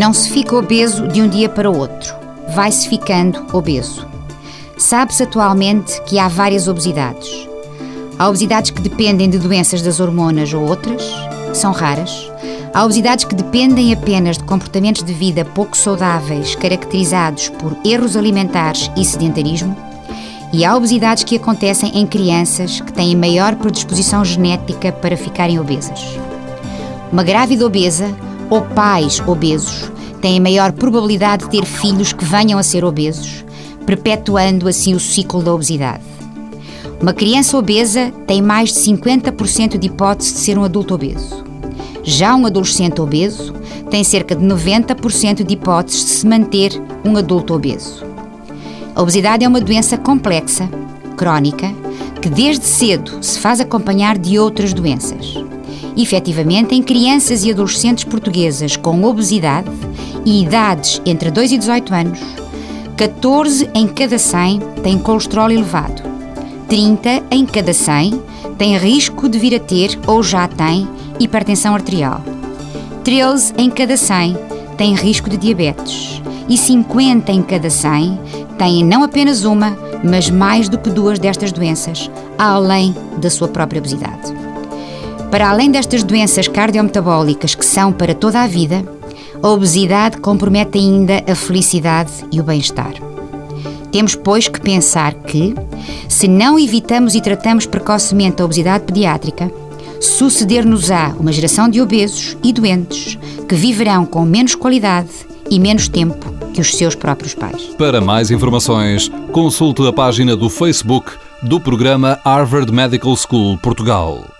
Não se fica obeso de um dia para o outro. Vai-se ficando obeso. Sabe-se atualmente que há várias obesidades. Há obesidades que dependem de doenças das hormonas ou outras, são raras. Há obesidades que dependem apenas de comportamentos de vida pouco saudáveis, caracterizados por erros alimentares e sedentarismo. E há obesidades que acontecem em crianças que têm maior predisposição genética para ficarem obesas. Uma grávida obesa ou pais obesos têm maior probabilidade de ter filhos que venham a ser obesos, perpetuando assim o ciclo da obesidade. Uma criança obesa tem mais de 50% de hipótese de ser um adulto obeso. Já um adolescente obeso tem cerca de 90% de hipóteses de se manter um adulto obeso. A obesidade é uma doença complexa, crónica, que desde cedo se faz acompanhar de outras doenças. Efetivamente, em crianças e adolescentes portuguesas com obesidade e idades entre 2 e 18 anos, 14 em cada 100 têm colesterol elevado, 30 em cada 100 têm risco de vir a ter ou já têm hipertensão arterial, 13 em cada 100 têm risco de diabetes e 50 em cada 100 têm não apenas uma, mas mais do que duas destas doenças, além da sua própria obesidade. Para além destas doenças cardiometabólicas que são para toda a vida, a obesidade compromete ainda a felicidade e o bem-estar. Temos, pois, que pensar que, se não evitamos e tratamos precocemente a obesidade pediátrica, suceder-nos-á uma geração de obesos e doentes que viverão com menos qualidade e menos tempo que os seus próprios pais. Para mais informações, consulte a página do Facebook do programa Harvard Medical School Portugal.